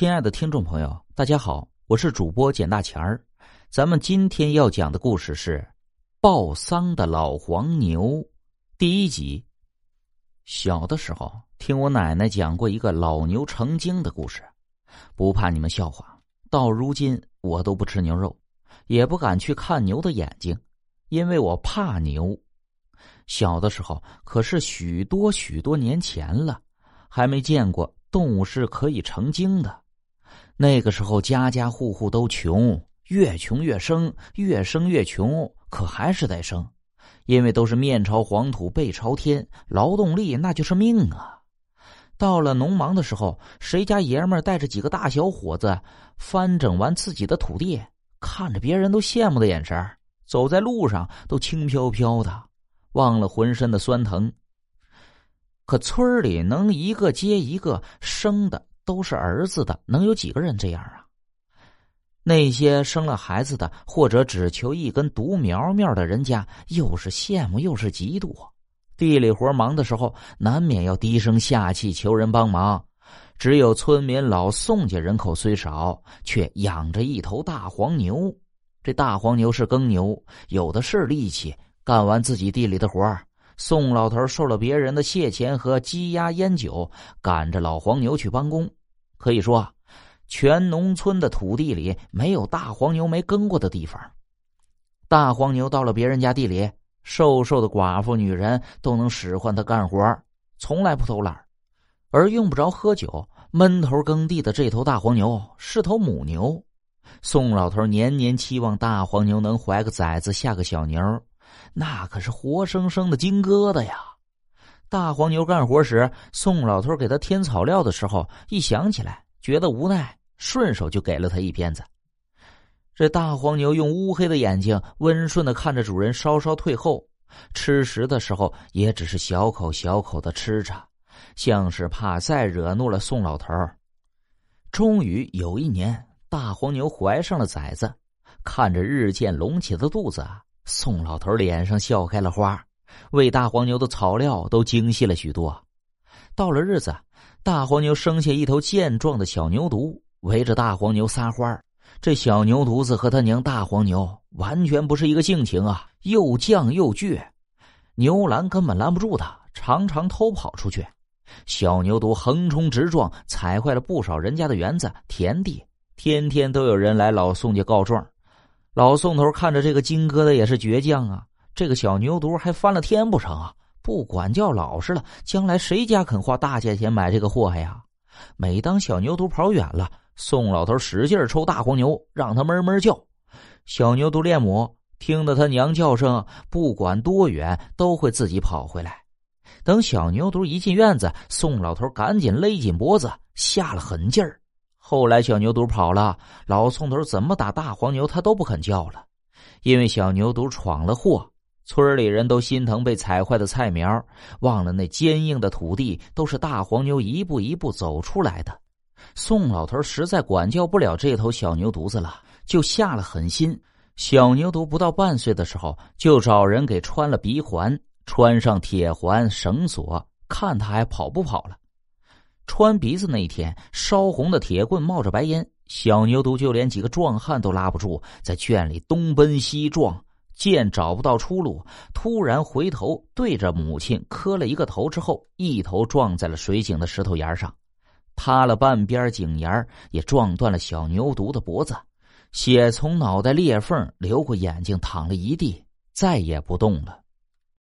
亲爱的听众朋友，大家好，我是主播简大钱儿。咱们今天要讲的故事是《报丧的老黄牛》第一集。小的时候，听我奶奶讲过一个老牛成精的故事，不怕你们笑话。到如今，我都不吃牛肉，也不敢去看牛的眼睛，因为我怕牛。小的时候可是许多许多年前了，还没见过动物是可以成精的。那个时候，家家户户都穷，越穷越生，越生越穷，可还是得生，因为都是面朝黄土背朝天，劳动力那就是命啊。到了农忙的时候，谁家爷们带着几个大小伙子翻整完自己的土地，看着别人都羡慕的眼神走在路上都轻飘飘的，忘了浑身的酸疼。可村里能一个接一个生的。都是儿子的，能有几个人这样啊？那些生了孩子的，或者只求一根独苗苗的人家，又是羡慕又是嫉妒。地里活忙的时候，难免要低声下气求人帮忙。只有村民老宋家人口虽少，却养着一头大黄牛。这大黄牛是耕牛，有的是力气，干完自己地里的活儿。宋老头受了别人的谢钱和鸡鸭烟酒，赶着老黄牛去帮工。可以说，全农村的土地里没有大黄牛没耕过的地方。大黄牛到了别人家地里，瘦瘦的寡妇女人都能使唤他干活，从来不偷懒而用不着喝酒，闷头耕地的这头大黄牛是头母牛。宋老头年年期望大黄牛能怀个崽子，下个小牛，那可是活生生的金疙瘩呀。大黄牛干活时，宋老头给他添草料的时候，一想起来觉得无奈，顺手就给了他一鞭子。这大黄牛用乌黑的眼睛温顺的看着主人，稍稍退后，吃食的时候也只是小口小口的吃着，像是怕再惹怒了宋老头。终于有一年，大黄牛怀上了崽子，看着日渐隆起的肚子，宋老头脸上笑开了花。喂大黄牛的草料都精细了许多。到了日子，大黄牛生下一头健壮的小牛犊，围着大黄牛撒欢儿这小牛犊子和他娘大黄牛完全不是一个性情啊，又犟又倔，牛栏根本拦不住他，常常偷跑出去。小牛犊横冲直撞，踩坏了不少人家的园子、田地，天天都有人来老宋家告状。老宋头看着这个金疙瘩也是倔强啊。这个小牛犊还翻了天不成啊！不管教老实了，将来谁家肯花大价钱买这个祸害呀？每当小牛犊跑远了，宋老头使劲抽大黄牛，让他闷闷叫。小牛犊恋母，听得他娘叫声，不管多远都会自己跑回来。等小牛犊一进院子，宋老头赶紧勒紧脖子，下了狠劲儿。后来小牛犊跑了，老宋头怎么打大黄牛，他都不肯叫了，因为小牛犊闯了祸。村里人都心疼被踩坏的菜苗，忘了那坚硬的土地都是大黄牛一步一步走出来的。宋老头实在管教不了这头小牛犊子了，就下了狠心。小牛犊不到半岁的时候，就找人给穿了鼻环，穿上铁环绳索，看他还跑不跑了。穿鼻子那一天，烧红的铁棍冒着白烟，小牛犊就连几个壮汉都拉不住，在圈里东奔西撞。见找不到出路，突然回头对着母亲磕了一个头，之后一头撞在了水井的石头沿上，塌了半边井沿，也撞断了小牛犊的脖子，血从脑袋裂缝流过眼睛，淌了一地，再也不动了。